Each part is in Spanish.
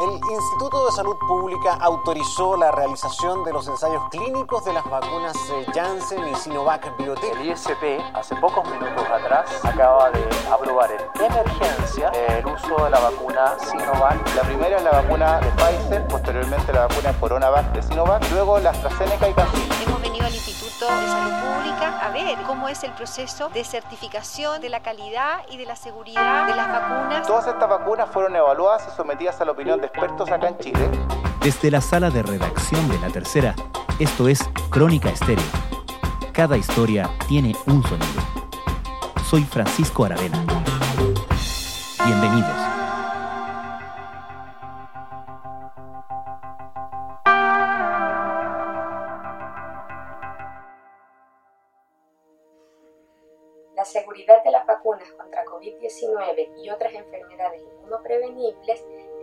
El Instituto de Salud Pública autorizó la realización de los ensayos clínicos de las vacunas Janssen y Sinovac Biotech. El ISP, hace pocos minutos atrás, acaba de aprobar en emergencia el uso de la vacuna Sinovac. La primera es la vacuna de Pfizer, posteriormente la vacuna Coronavac de Sinovac, luego la AstraZeneca y CanSino. Al Instituto de Salud Pública a ver cómo es el proceso de certificación de la calidad y de la seguridad de las vacunas. Todas estas vacunas fueron evaluadas y sometidas a la opinión de expertos acá en Chile. Desde la sala de redacción de La Tercera, esto es Crónica Estéreo. Cada historia tiene un sonido. Soy Francisco Aravena. Bienvenidos.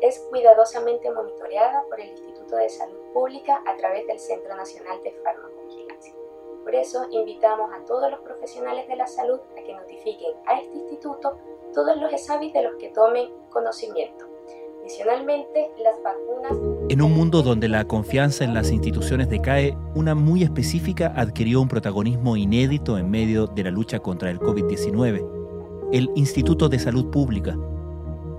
Es cuidadosamente monitoreada por el Instituto de Salud Pública a través del Centro Nacional de Farmacovigilancia. Por eso invitamos a todos los profesionales de la salud a que notifiquen a este instituto todos los exámenes de los que tomen conocimiento. Adicionalmente, las vacunas... En un mundo donde la confianza en las instituciones decae, una muy específica adquirió un protagonismo inédito en medio de la lucha contra el COVID-19, el Instituto de Salud Pública.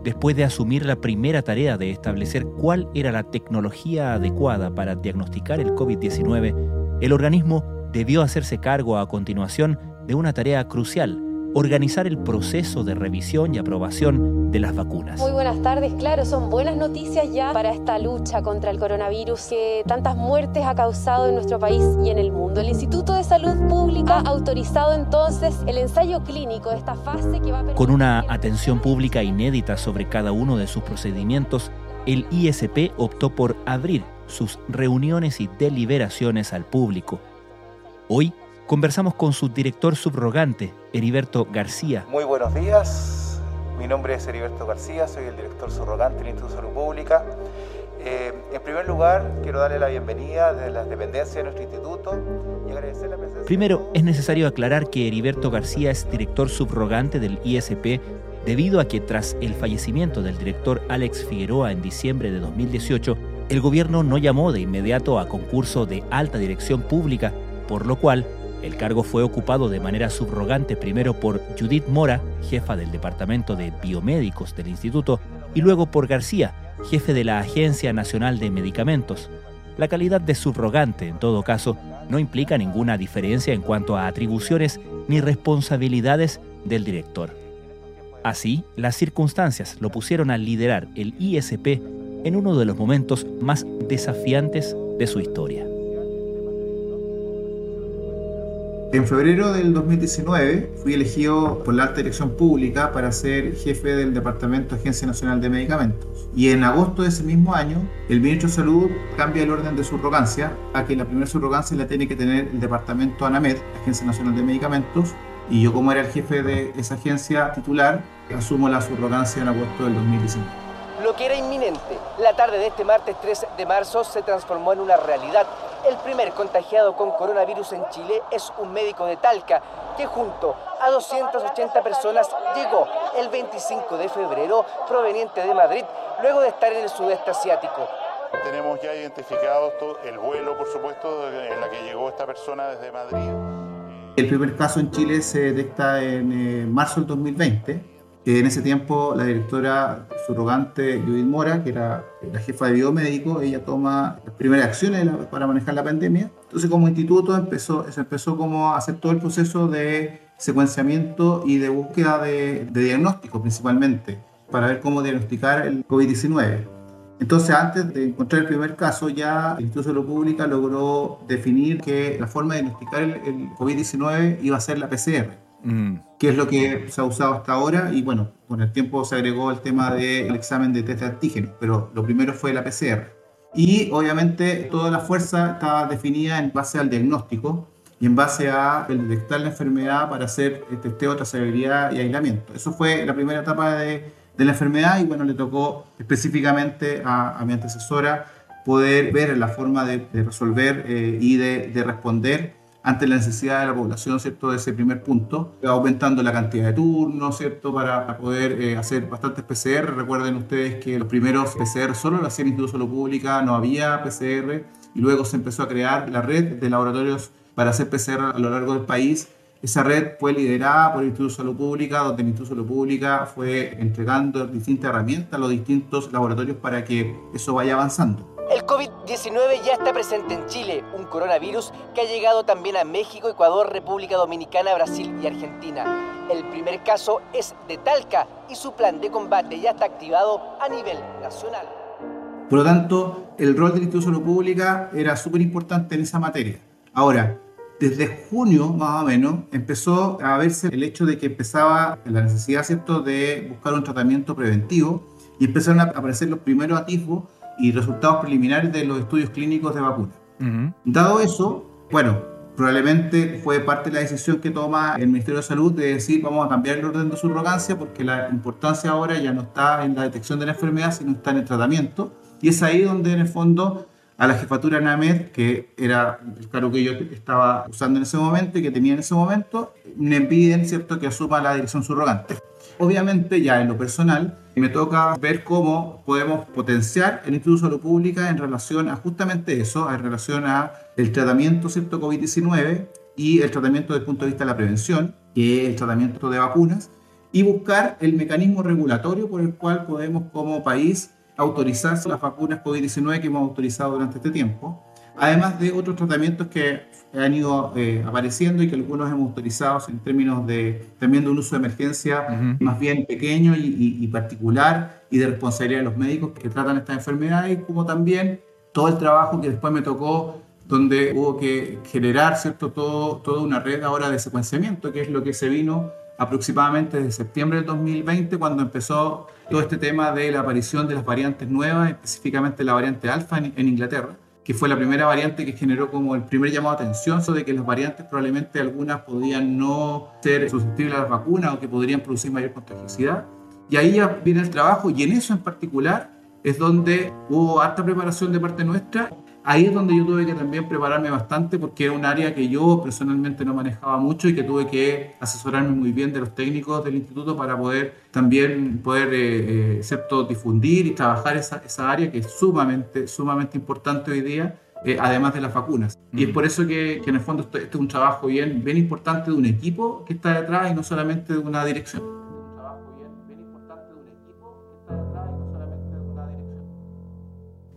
Después de asumir la primera tarea de establecer cuál era la tecnología adecuada para diagnosticar el COVID-19, el organismo debió hacerse cargo a continuación de una tarea crucial, organizar el proceso de revisión y aprobación de las vacunas. Muy buenas tardes, claro, son buenas noticias ya para esta lucha contra el coronavirus que tantas muertes ha causado en nuestro país y en el mundo. El Instituto de Salud Pública ha autorizado entonces el ensayo clínico de esta fase que va a Con una atención pública inédita sobre cada uno de sus procedimientos, el ISP optó por abrir sus reuniones y deliberaciones al público. Hoy conversamos con su director subrogante, Heriberto García. Muy buenos días, mi nombre es Heriberto García, soy el director subrogante del Instituto de Salud Pública. Eh, en primer lugar, quiero darle la bienvenida de las dependencias de nuestro instituto y agradecer la presencia... Primero, es necesario aclarar que Heriberto García es director subrogante del ISP debido a que tras el fallecimiento del director Alex Figueroa en diciembre de 2018, el gobierno no llamó de inmediato a concurso de alta dirección pública, por lo cual el cargo fue ocupado de manera subrogante primero por Judith Mora, jefa del Departamento de Biomédicos del Instituto, y luego por García, jefe de la Agencia Nacional de Medicamentos. La calidad de subrogante, en todo caso, no implica ninguna diferencia en cuanto a atribuciones ni responsabilidades del director. Así, las circunstancias lo pusieron a liderar el ISP en uno de los momentos más desafiantes de su historia. En febrero del 2019 fui elegido por la alta dirección pública para ser jefe del Departamento de Agencia Nacional de Medicamentos. Y en agosto de ese mismo año, el ministro de Salud cambia el orden de subrogancia a que la primera subrogancia la tiene que tener el Departamento ANAMED, Agencia Nacional de Medicamentos, y yo como era el jefe de esa agencia titular, asumo la subrogancia en agosto del 2019. Lo que era inminente, la tarde de este martes 3 de marzo se transformó en una realidad. El primer contagiado con coronavirus en Chile es un médico de Talca que junto a 280 personas llegó el 25 de febrero proveniente de Madrid luego de estar en el sudeste asiático. Tenemos ya identificado el vuelo, por supuesto, en la que llegó esta persona desde Madrid. El primer caso en Chile se detecta en eh, marzo del 2020 en ese tiempo, la directora subrogante Judith Mora, que era la jefa de biomédico, ella toma las primeras acciones para manejar la pandemia. Entonces, como instituto, empezó, se empezó como a hacer todo el proceso de secuenciamiento y de búsqueda de, diagnóstico, principalmente, para ver cómo diagnosticar el COVID-19. Entonces, antes de encontrar el primer caso, ya el Instituto de Salud Pública logró definir que la forma de diagnosticar el, el COVID-19 iba a ser la PCR que es lo que se ha usado hasta ahora. Y bueno, con el tiempo se agregó el tema del examen de test de antígenos, pero lo primero fue la PCR. Y obviamente toda la fuerza estaba definida en base al diagnóstico y en base a detectar la enfermedad para hacer el testeo, trazabilidad y aislamiento. Eso fue la primera etapa de, de la enfermedad y bueno, le tocó específicamente a, a mi antecesora poder ver la forma de, de resolver eh, y de, de responder ante la necesidad de la población, ¿cierto? De ese primer punto, aumentando la cantidad de turnos, ¿cierto? Para poder eh, hacer bastantes PCR. Recuerden ustedes que los primeros PCR solo lo hacía el Instituto Salud Pública, no había PCR, y luego se empezó a crear la red de laboratorios para hacer PCR a lo largo del país. Esa red fue liderada por el Instituto de Salud Pública, donde el Instituto de Salud Pública fue entregando distintas herramientas a los distintos laboratorios para que eso vaya avanzando. El COVID-19 ya está presente en Chile, un coronavirus que ha llegado también a México, Ecuador, República Dominicana, Brasil y Argentina. El primer caso es de Talca y su plan de combate ya está activado a nivel nacional. Por lo tanto, el rol de Salud Pública era súper importante en esa materia. Ahora, desde junio más o menos empezó a verse el hecho de que empezaba la necesidad ¿cierto? de buscar un tratamiento preventivo y empezaron a aparecer los primeros atisbos y resultados preliminares de los estudios clínicos de vacunas. Dado eso, bueno, probablemente fue parte de la decisión que toma el Ministerio de Salud de decir vamos a cambiar el orden de subrogancia porque la importancia ahora ya no está en la detección de la enfermedad, sino está en el tratamiento. Y es ahí donde en el fondo a la jefatura NAMED, que era el cargo que yo estaba usando en ese momento y que tenía en ese momento, me piden ¿cierto? que asuma la dirección subrogante. Obviamente ya en lo personal me toca ver cómo podemos potenciar el Instituto de Salud Pública en relación a justamente eso, en relación a el tratamiento cierto COVID-19 y el tratamiento desde el punto de vista de la prevención, que es el tratamiento de vacunas, y buscar el mecanismo regulatorio por el cual podemos como país autorizar las vacunas COVID-19 que hemos autorizado durante este tiempo además de otros tratamientos que han ido eh, apareciendo y que algunos hemos autorizado en términos de también de un uso de emergencia más bien pequeño y, particular y de responsabilidad de los médicos que tratan estas enfermedades, como también todo el trabajo que después me tocó donde hubo que generar cierto todo, toda una red ahora de secuenciamiento, que es lo que se vino aproximadamente desde septiembre del 2020, cuando empezó todo este tema de la aparición de las variantes nuevas, específicamente la variante alfa en Inglaterra que fue la primera variante que generó como el primer llamado de atención sobre que las variantes probablemente algunas podían no ser susceptibles a las vacunas o que podrían producir mayor contagiosidad. Y ahí viene el trabajo y en eso en particular es donde hubo harta preparación de parte nuestra ahí es donde yo tuve que también prepararme bastante porque era un área que yo personalmente no manejaba mucho y que tuve que asesorarme muy bien de los técnicos del instituto para poder también poder, eh, eh difundir y trabajar esa, esa, área que es sumamente, sumamente importante hoy día. Eh, además de las vacunas. Y es por eso que, que en el fondo este, es un trabajo bien, bien importante de un equipo que está detrás y no solamente de una dirección.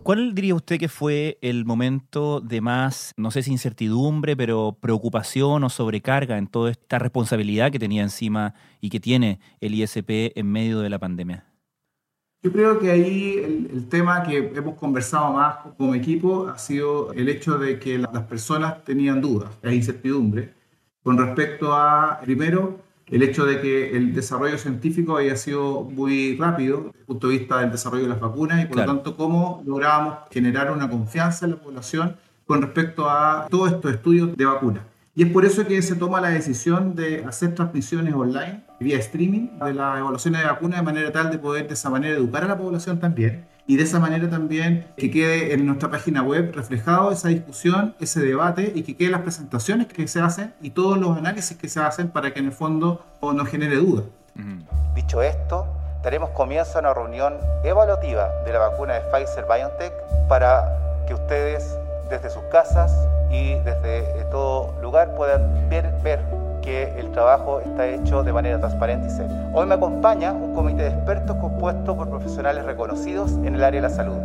¿Cuál diría usted que fue el momento de más, no sé si incertidumbre, pero preocupación o sobrecarga en toda esta responsabilidad que tenía encima y que tiene el ISP en medio de la pandemia? Yo creo que ahí el, tema que hemos conversado más como equipo ha sido el hecho de que las personas tenían dudas e incertidumbre con respecto a, primero, el hecho de que el desarrollo científico haya sido muy rápido desde el punto de vista del desarrollo de las vacunas y por lo tanto cómo logramos generar una confianza en la población con respecto a todos estos estudios de vacunas. Y es por eso que se toma la decisión de hacer transmisiones online, vía streaming, de las evaluaciones de vacunas de manera tal de poder de esa manera educar a la población también y de esa manera también que quede en nuestra página web reflejado esa discusión, ese debate y que queden las presentaciones que se hacen y todos los análisis que se hacen para que en el fondo no genere duda. Dicho esto, daremos comienzo a una reunión evaluativa de la vacuna de Pfizer BioNTech para que ustedes desde sus casas y desde todo lugar puedan ver, ver que el trabajo está hecho de manera transparente y seria. Hoy me acompaña un comité de expertos compuesto por profesionales reconocidos en el área de la salud.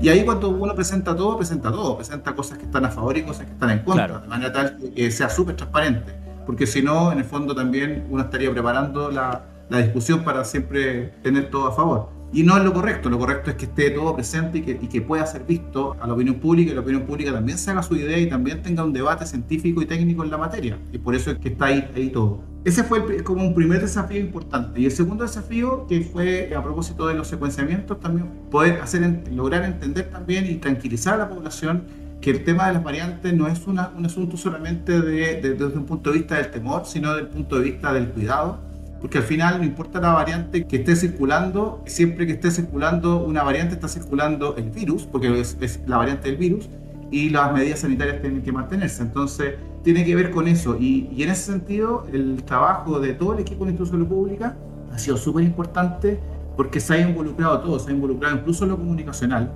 Y ahí cuando uno presenta todo, presenta todo, presenta cosas que están a favor y cosas que están en contra, de manera tal que sea súper transparente, porque si no, en el fondo también uno estaría preparando la, la discusión para siempre tener todo a favor. Y no es lo correcto, lo correcto es que esté todo presente y que, y que pueda ser visto a la opinión pública y la opinión pública también se haga su idea y también tenga un debate científico y técnico en la materia. Y por eso es que está ahí, ahí todo. Ese fue como un primer desafío importante. Y el segundo desafío, que fue a propósito de los secuenciamientos, también poder hacer, lograr entender también y tranquilizar a la población que el tema de las variantes no es una, un asunto solamente de, desde un punto de vista del temor, sino desde el punto de vista del cuidado porque al final no importa la variante que esté circulando, siempre que esté circulando una variante está circulando el virus, porque es, la variante del virus, y las medidas sanitarias tienen que mantenerse. Entonces, tiene que ver con eso. Y, y en ese sentido, el trabajo de todo el equipo de Instituto de Salud Pública ha sido súper importante porque se ha involucrado todo, se ha involucrado incluso en lo comunicacional,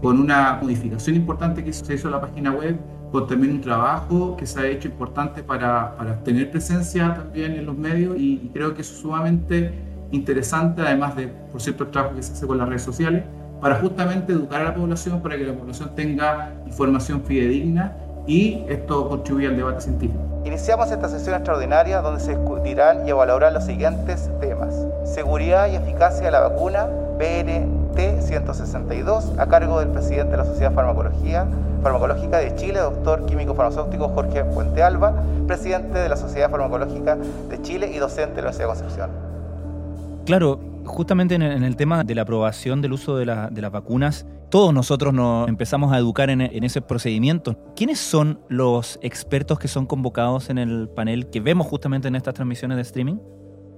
con una modificación importante que se hizo en la página web, con también un trabajo que se ha hecho importante para, para tener presencia también en los medios y, y creo que es sumamente interesante, además de, por cierto, el trabajo que se hace con las redes sociales, para justamente educar a la población, para que la población tenga información fidedigna y esto contribuye al debate científico. Iniciamos esta sesión extraordinaria donde se discutirán y evaluarán los siguientes temas. Seguridad y eficacia de la vacuna BNT 162 a cargo del presidente de la Sociedad Farmacología, Farmacológica de Chile, doctor químico farmacéutico Jorge Fuente Alba, presidente de la Sociedad Farmacológica de Chile y docente de la Universidad de Concepción. Claro, justamente en el, tema de la aprobación del uso de las vacunas, todos nosotros nos empezamos a educar en, en ese procedimiento. ¿Quiénes son los expertos que son convocados en el panel que vemos justamente en estas transmisiones de streaming?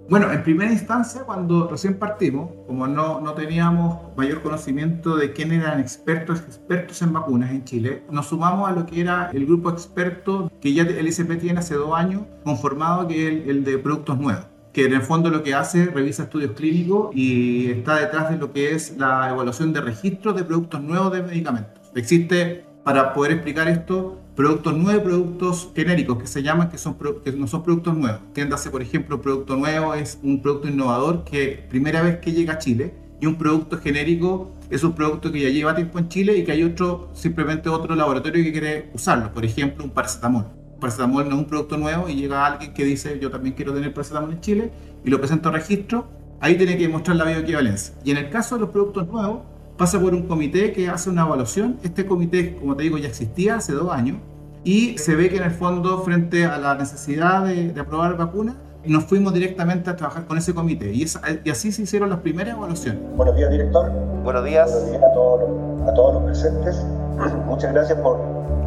Bueno, en primera instancia, cuando recién partimos, como no, no teníamos mayor conocimiento de quién eran expertos, expertos en vacunas en Chile, nos sumamos a lo que era el grupo experto que ya el ICP tiene hace dos años, conformado que es el, el de productos nuevos que en el fondo lo que hace, revisa estudios clínicos y está detrás de lo que es la evaluación de registros de productos nuevos de medicamentos. Existe, para poder explicar esto, productos nuevos productos genéricos que se llaman que, son, que no son productos nuevos. Tiéndase, por ejemplo, producto nuevo es un producto innovador que primera vez que llega a Chile y un producto genérico es un producto que ya lleva tiempo en Chile y que hay otro, simplemente otro laboratorio que quiere usarlo. Por ejemplo, un paracetamol. Un paracetamol no es un producto nuevo y llega alguien que dice yo también quiero tener paracetamol en Chile y lo presenta a registro, ahí tiene que mostrar la bioequivalencia. Y en el caso de los productos nuevos, pasa por un comité que hace una evaluación. Este comité, como te digo, ya existía hace dos años y se ve que en el fondo, frente a la necesidad de, de aprobar vacunas, nos fuimos directamente a trabajar con ese comité y, esa- y así se hicieron las primeras evaluaciones. Buenos días, director. Buenos días. Buenos días a todos los, a todos los presentes. Muchas gracias por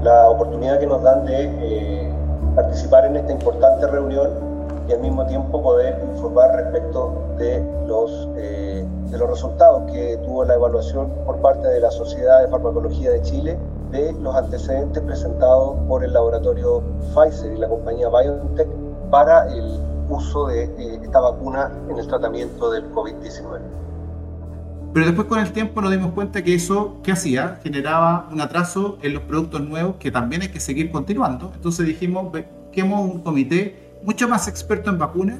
la oportunidad que nos dan de eh, participar en esta importante reunión y al mismo tiempo poder informar respecto de los, eh, de los resultados que tuvo la evaluación por parte de la Sociedad de Farmacología de Chile de los antecedentes presentados por el laboratorio Pfizer y la compañía BioNTech para el uso de eh, esta vacuna en el tratamiento del COVID-19. Pero después con el tiempo nos dimos cuenta que eso, ¿qué hacía? Generaba un atraso en los productos nuevos que también hay que seguir continuando. Entonces dijimos, busquemos un comité mucho más experto en vacunas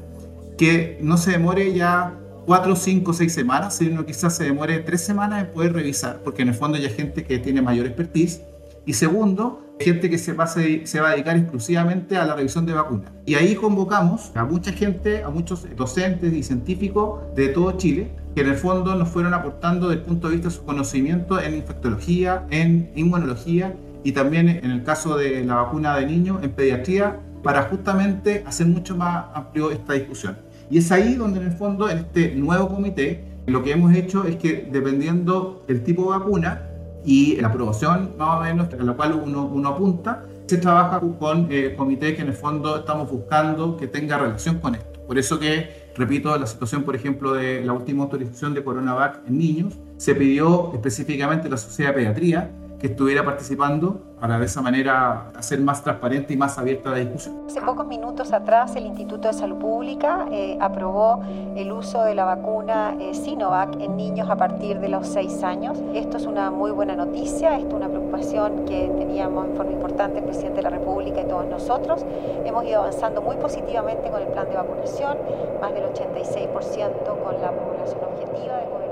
que no se demore ya cuatro, cinco, seis semanas, sino quizás se demore tres semanas en poder revisar, porque en el fondo ya hay gente que tiene mayor expertise. Y segundo, gente que se va, se se va a dedicar exclusivamente a la revisión de vacunas. Y ahí convocamos a mucha gente, a muchos docentes y científicos de todo Chile, que en el fondo nos fueron aportando desde el punto de vista de su conocimiento en infectología, en inmunología y también en el caso de la vacuna de niños, en pediatría, para justamente hacer mucho más amplio esta discusión. Y es ahí donde en el fondo, en este nuevo comité, lo que hemos hecho es que dependiendo del tipo de vacuna y la aprobación más o menos a la cual uno, uno apunta, se trabaja con eh, comités que en el fondo estamos buscando que tenga relación con esto. Por eso que, repito, la situación, por ejemplo, de la última autorización de CoronaVac en niños, se pidió específicamente la Sociedad de Pediatría que estuviera participando para de esa manera hacer más transparente y más abierta la discusión. Hace pocos minutos atrás el Instituto de Salud Pública eh, aprobó el uso de la vacuna eh, Sinovac en niños a partir de los 6 años. Esto es una muy buena noticia, esto es una preocupación que teníamos en forma importante el presidente de la República y todos nosotros. Hemos ido avanzando muy positivamente con el plan de vacunación, más del 86% con la población objetiva de cobertura.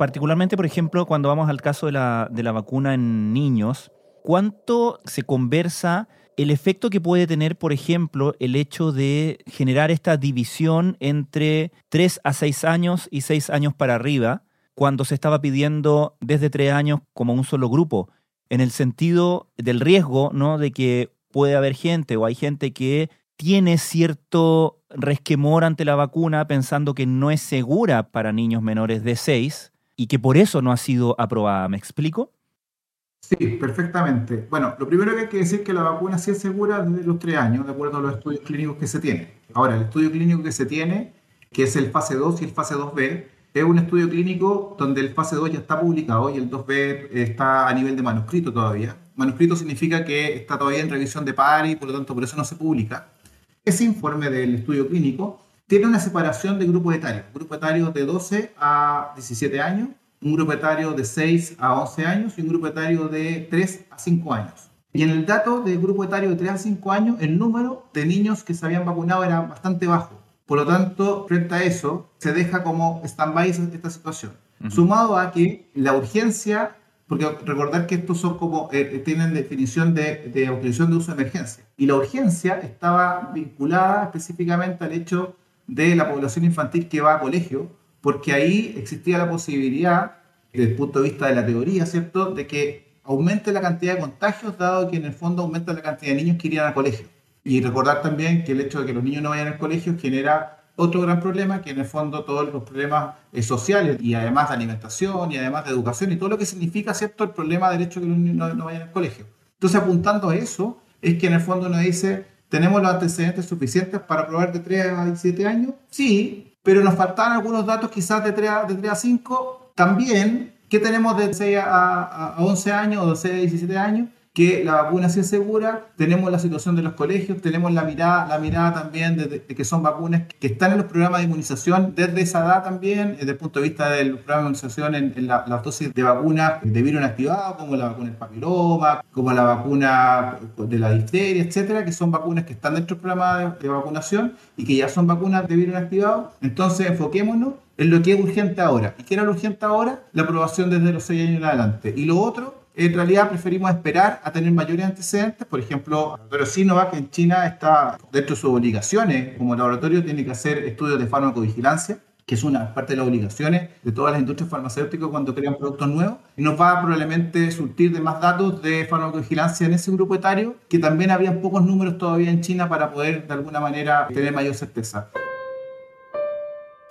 Particularmente, por ejemplo, cuando vamos al caso de la, de la vacuna en niños, ¿cuánto se conversa el efecto que puede tener, por ejemplo, el hecho de generar esta división entre 3 a 6 años y 6 años para arriba, cuando se estaba pidiendo desde 3 años como un solo grupo, en el sentido del riesgo, ¿no? De que puede haber gente o hay gente que tiene cierto resquemor ante la vacuna pensando que no es segura para niños menores de 6 y que por eso no ha sido aprobada. ¿Me explico? Sí, perfectamente. Bueno, lo primero que hay que decir es que la vacuna sí es segura desde los tres años, de acuerdo a los estudios clínicos que se tienen. Ahora, el estudio clínico que se tiene, que es el fase 2 y el fase 2B, Es un estudio clínico donde el fase 2 ya está publicado y el 2B está a nivel de manuscrito todavía. Manuscrito significa que está todavía en revisión de par y por lo tanto por eso no se publica. Ese informe del estudio clínico tiene una separación de grupos etarios. Grupo etario de 12 a 17 años, un grupo etario de 6 a 11 años y un grupo etario de 3 a 5 años. Y en el dato del grupo etario de 3 a 5 años, el número de niños que se habían vacunado era bastante bajo. Por lo tanto, frente a eso, se deja como stand-by esta situación. Sumado a que la urgencia, porque recordar que estos son como, eh, tienen definición de, de autorización de uso de emergencia, y la urgencia estaba vinculada específicamente al hecho de la población infantil que va a colegio, porque ahí existía la posibilidad, desde el punto de vista de la teoría, ¿cierto?, de que aumente la cantidad de contagios, dado que en el fondo aumenta la cantidad de niños que irían al colegio. Y recordar también que el hecho de que los niños no vayan al colegio genera otro gran problema, que en el fondo todos los problemas eh, sociales y además de alimentación y además de educación y todo lo que significa, ¿cierto?, el problema del hecho de que los niños no, vayan al colegio. Entonces, apuntando a eso, es que en el fondo uno dice, ¿tenemos los antecedentes suficientes para probar de 3 a 17 años? Sí, pero nos faltan algunos datos quizás de 3 a, de 3 a 5 también. ¿Qué tenemos de 6 a, a 11 años o de 6 a 17 años? Que la vacuna sí es segura, tenemos la situación de los colegios, tenemos la mirada, la mirada también de, que son vacunas que están en los programas de inmunización desde esa edad también, desde el punto de vista del programa de inmunización en, las dosis de vacunas de virus inactivado, como la vacuna del papiloma, como la vacuna de la difteria, etcétera, que son vacunas que están dentro del programa de, vacunación y que ya son vacunas de virus inactivado. Entonces, enfoquémonos en lo que es urgente ahora. ¿Y qué era urgente ahora? La aprobación desde los 6 años en adelante. Y lo otro en realidad preferimos esperar a tener mayores antecedentes. Por ejemplo, el laboratorio Sinovac en China está dentro de sus obligaciones como laboratorio, tiene que hacer estudios de farmacovigilancia que es una parte de las obligaciones de todas las industrias farmacéuticas cuando crean productos nuevos, y nos va a probablemente surtir de más datos de farmacovigilancia en ese grupo etario, que también había pocos números todavía en China para poder de alguna manera tener mayor certeza.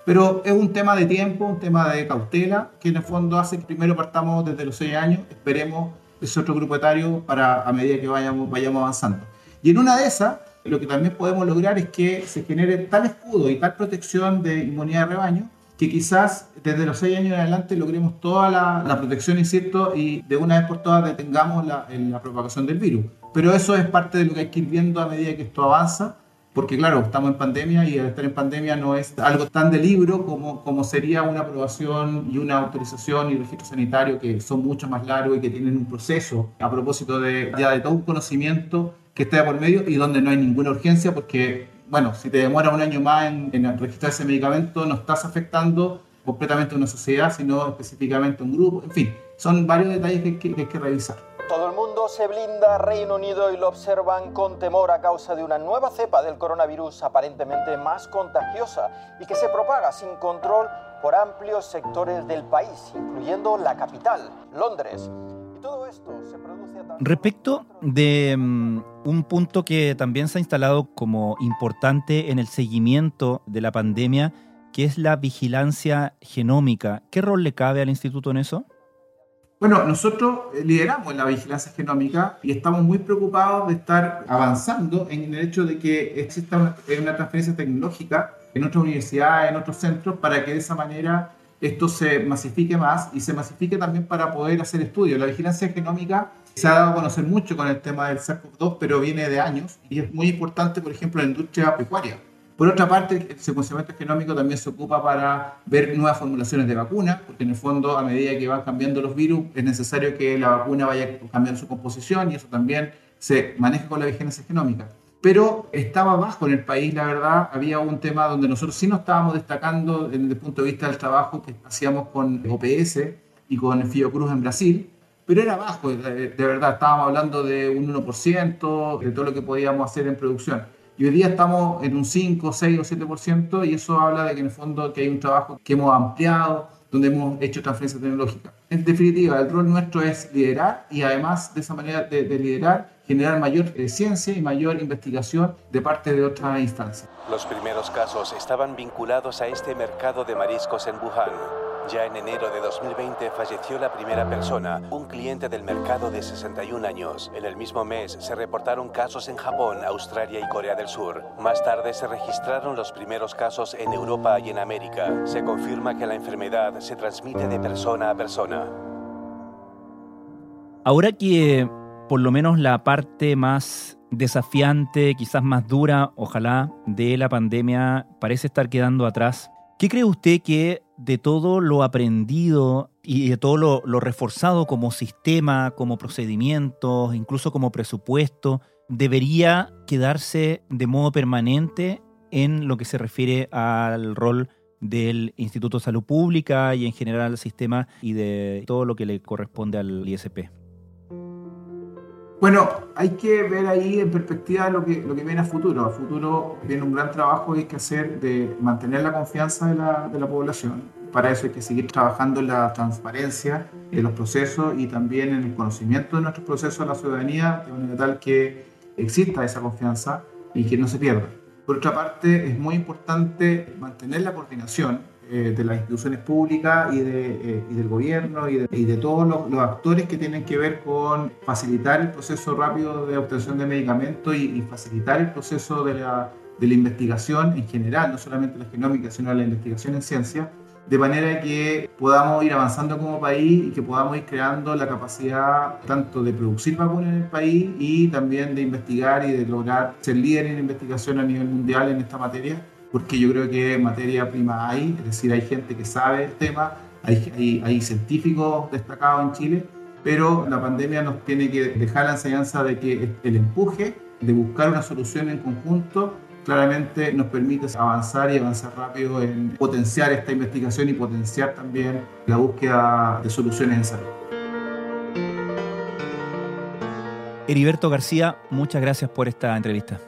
Pero es un tema de tiempo, un tema de cautela, que en el fondo hace que primero partamos desde los 6 años, esperemos ese otro grupo etario para a medida que vayamos, vayamos avanzando. Y en una de esas, lo que también podemos lograr es que se genere tal escudo y tal protección de inmunidad de rebaño que quizás desde los 6 años en adelante logremos toda la, la protección, insisto, y de una vez por todas detengamos la, la propagación del virus. Pero eso es parte de lo que hay que ir viendo a medida que esto avanza porque claro, estamos en pandemia y estar en pandemia no es algo tan de libro como, como sería una aprobación y una autorización y registro sanitario que son mucho más largos y que tienen un proceso a propósito de ya de todo un conocimiento que está por medio y donde no hay ninguna urgencia porque, bueno, si te demora un año más en, registrar ese medicamento no estás afectando completamente a una sociedad, sino específicamente a un grupo, en fin, son varios detalles que, que hay que revisar. Todo el mundo se blinda Reino Unido y lo observan con temor a causa de una nueva cepa del coronavirus aparentemente más contagiosa y que se propaga sin control por amplios sectores del país, incluyendo la capital, Londres. Y todo esto se produce a Respecto de um, un punto que también se ha instalado como importante en el seguimiento de la pandemia, que es la vigilancia genómica. ¿Qué rol le cabe al instituto en eso? Bueno, nosotros eh, lideramos la vigilancia genómica y estamos muy preocupados de estar avanzando en el hecho de que exista una, una transferencia tecnológica en otras universidades, en otros centros, para que de esa manera esto se masifique más y se masifique también para poder hacer estudios. La vigilancia genómica se ha dado a conocer mucho con el tema del SARS-CoV-2, pero viene de años y es muy importante, por ejemplo, en la industria pecuaria por otra parte, el secuenciamiento genómico también se ocupa para ver nuevas formulaciones de vacuna, porque en el fondo, a medida que van cambiando los virus, es necesario que la vacuna vaya cambiando su composición y eso también se maneja con la vigilancia genómica. Pero estaba bajo en el país, la verdad, había un tema donde nosotros sí nos estábamos destacando desde el punto de vista del trabajo que hacíamos con OPS y con Fiocruz en Brasil, pero era bajo, de verdad, estábamos hablando de un 1% de todo lo que podíamos hacer en producción. Y hoy día estamos en un 5, 6 o 7% y eso habla de que en el fondo que hay un trabajo que hemos ampliado, donde hemos hecho transferencia tecnológica. En definitiva, el rol nuestro es liderar y además de esa manera de, liderar, generar mayor eh, ciencia y mayor investigación de parte de otras instancias. Los primeros casos estaban vinculados a este mercado de mariscos en Wuhan Ya en enero de 2020 falleció la primera persona, un cliente del mercado de 61 años. En el mismo mes se reportaron casos en Japón, Australia y Corea del Sur. Más tarde se registraron los primeros casos en Europa y en América. Se confirma que la enfermedad se transmite de persona a persona. Ahora que por lo menos la parte más desafiante, quizás más dura, ojalá, de la pandemia parece estar quedando atrás, ¿qué cree usted que de todo lo aprendido y de todo lo, reforzado como sistema, como procedimientos, incluso como presupuesto, debería quedarse de modo permanente en lo que se refiere al rol del Instituto de Salud Pública y en general al sistema y de todo lo que le corresponde al ISP? Bueno, hay que ver ahí en perspectiva lo que, lo que viene a futuro. A futuro viene un gran trabajo que hay que hacer de mantener la confianza de la, de la población. Para eso hay que seguir trabajando en la transparencia de los procesos y también en el conocimiento de nuestros procesos a la ciudadanía, de manera tal que exista esa confianza y que no se pierda. Por otra parte, es muy importante mantener la coordinación eh, de las instituciones públicas y, de, eh, y del gobierno y de, y de todos los, actores que tienen que ver con facilitar el proceso rápido de obtención de medicamentos y, facilitar el proceso de la, de la, investigación en general, no solamente la genómica, sino la investigación en ciencia, de manera que podamos ir avanzando como país y que podamos ir creando la capacidad tanto de producir vacunas en el país y también de investigar y de lograr ser líder en investigación a nivel mundial en esta materia porque yo creo que materia prima hay, es decir, hay gente que sabe el tema, hay, científicos destacados en Chile, pero la pandemia nos tiene que dejar la enseñanza de que el empuje de buscar una solución en conjunto claramente nos permite avanzar y avanzar rápido en potenciar esta investigación y potenciar también la búsqueda de soluciones en salud. Heriberto García, muchas gracias por esta entrevista.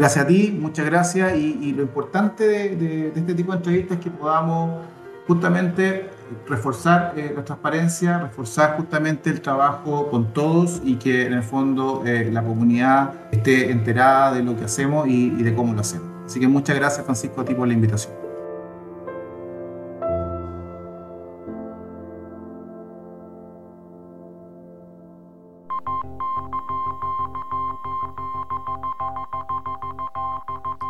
Gracias a ti, muchas gracias. Y, lo importante de, este tipo de entrevistas es que podamos justamente reforzar eh, la transparencia, reforzar justamente el trabajo con todos y que en el fondo eh, la comunidad esté enterada de lo que hacemos y, y de cómo lo hacemos. Así que muchas gracias Francisco a ti por la invitación.